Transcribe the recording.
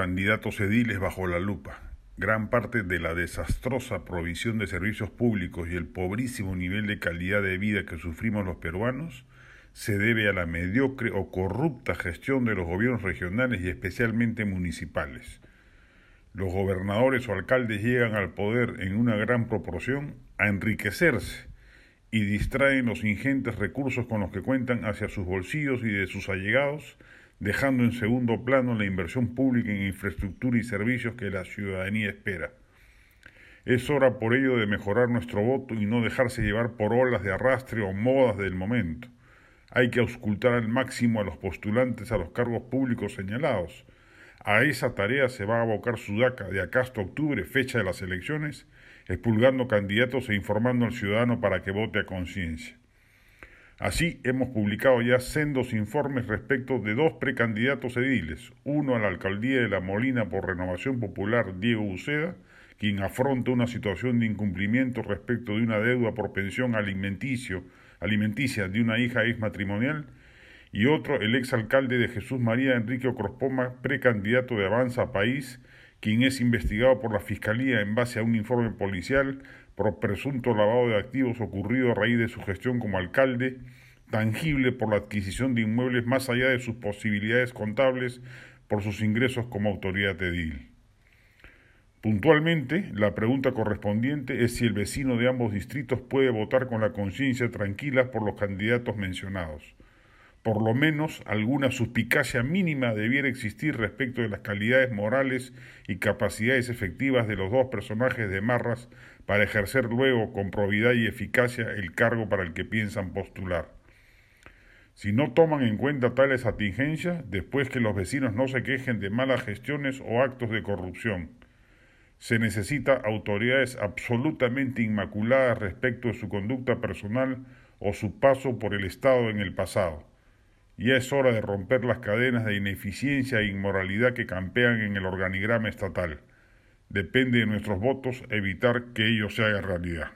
Candidatos ediles bajo la lupa. Gran parte de la desastrosa provisión de servicios públicos y el pobrísimo nivel de calidad de vida que sufrimos los peruanos se debe a la mediocre o corrupta gestión de los gobiernos regionales y especialmente municipales. Los gobernadores o alcaldes llegan al poder en una gran proporción a enriquecerse y distraen los ingentes recursos con los que cuentan hacia sus bolsillos y de sus allegados, dejando en segundo plano la inversión pública en infraestructura y servicios que la ciudadanía espera. Es hora por ello de mejorar nuestro voto y no dejarse llevar por olas de arrastre o modas del momento. Hay que auscultar al máximo a los postulantes a los cargos públicos señalados. A esa tarea se va a abocar Sudaca de acá hasta octubre, fecha de las elecciones, expulgando candidatos e informando al ciudadano para que vote a conciencia. Así hemos publicado ya sendos informes respecto de dos precandidatos ediles, uno a la alcaldía de La Molina por Renovación Popular, Diego Uceda, quien afronta una situación de incumplimiento respecto de una deuda por pensión alimenticia de una hija exmatrimonial, y otro el exalcalde de Jesús María Enrique Ocrospoma, precandidato de Avanza País, quien es investigado por la Fiscalía en base a un informe policial por presunto lavado de activos ocurrido a raíz de su gestión como alcalde, tangible por la adquisición de inmuebles más allá de sus posibilidades contables por sus ingresos como autoridad edil. Puntualmente, la pregunta correspondiente es si el vecino de ambos distritos puede votar con la conciencia tranquila por los candidatos mencionados por lo menos alguna suspicacia mínima debiera existir respecto de las calidades morales y capacidades efectivas de los dos personajes de Marras para ejercer luego con probidad y eficacia el cargo para el que piensan postular. Si no toman en cuenta tales atingencias, después que los vecinos no se quejen de malas gestiones o actos de corrupción, se necesita autoridades absolutamente inmaculadas respecto de su conducta personal o su paso por el Estado en el pasado ya es hora de romper las cadenas de ineficiencia e inmoralidad que campean en el organigrama estatal. Depende de nuestros votos evitar que ello se haga realidad.